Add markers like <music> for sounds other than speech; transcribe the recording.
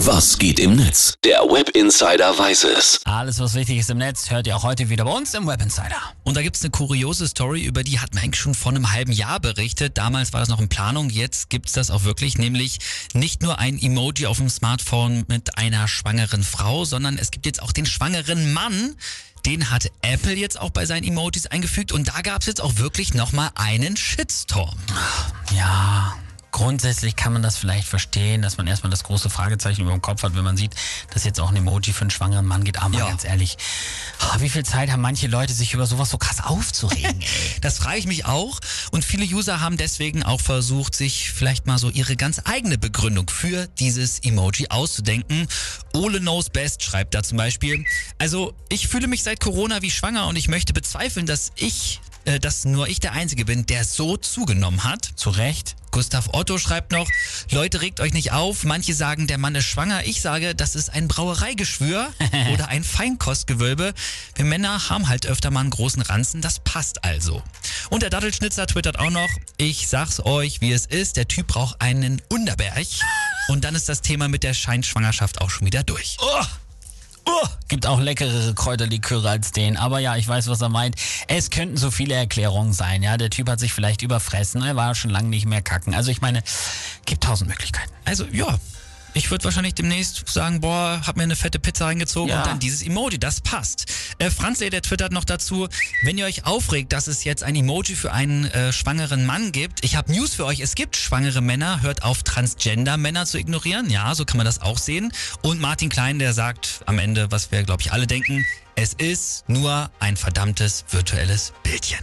Was geht im Netz? Der Web Insider weiß es. Alles, was wichtig ist im Netz, hört ihr auch heute wieder bei uns im Web Insider. Und da gibt es eine kuriose Story, über die hat man eigentlich schon vor einem halben Jahr berichtet. Damals war das noch in Planung, jetzt gibt es das auch wirklich, nämlich nicht nur ein Emoji auf dem Smartphone mit einer schwangeren Frau, sondern es gibt jetzt auch den schwangeren Mann. Den hat Apple jetzt auch bei seinen Emojis eingefügt und da gab es jetzt auch wirklich nochmal einen Shitstorm. Ja, grundsätzlich kann man das vielleicht verstehen, dass man erstmal das große Fragezeichen über dem Kopf hat, wenn man sieht, dass jetzt auch ein Emoji für einen schwangeren Mann geht. Aber mal Ja. ganz ehrlich, ah, wie viel Zeit haben manche Leute, sich über sowas so krass aufzuregen? <laughs> Das frage ich mich auch. Und viele User haben deswegen auch versucht, sich vielleicht mal so ihre ganz eigene Begründung für dieses Emoji auszudenken. Ole knows best schreibt da zum Beispiel. Also, ich fühle mich seit Corona wie schwanger und ich möchte bezweifeln, dass ich, äh, dass nur ich der Einzige bin, der so zugenommen hat. Zu Recht. Gustav Otto schreibt noch, Leute, regt euch nicht auf. Manche sagen, der Mann ist schwanger. Ich sage, das ist ein Brauereigeschwür <laughs> oder ein Feinkostgewölbe. Wir Männer haben halt öfter mal einen großen Ranzen. Das passt also. Und der Dattelschnitzer twittert auch noch, ich sag's euch, wie es ist. Der Typ braucht einen Unterberg. <laughs> Und dann ist das Thema mit der Scheinschwangerschaft auch schon wieder durch. Oh, oh, gibt auch leckerere Kräuterliköre als den. Aber ja, ich weiß, was er meint. Es könnten so viele Erklärungen sein. Ja, der Typ hat sich vielleicht überfressen. Er war schon lange nicht mehr kacken. Also ich meine, gibt tausend Möglichkeiten. Also ja, ich würde wahrscheinlich demnächst sagen, boah, hab mir eine fette Pizza reingezogen Ja. und dann dieses Emoji, das passt. Äh, Franzl, der twittert noch dazu, wenn ihr euch aufregt, dass es jetzt ein Emoji für einen äh, schwangeren Mann gibt, ich habe News für euch, es gibt schwangere Männer, hört auf Transgender-Männer zu ignorieren, ja, so kann man das auch sehen. Und Martin Klein, der sagt am Ende, was wir, glaube ich, alle denken, es ist nur ein verdammtes virtuelles Bildchen.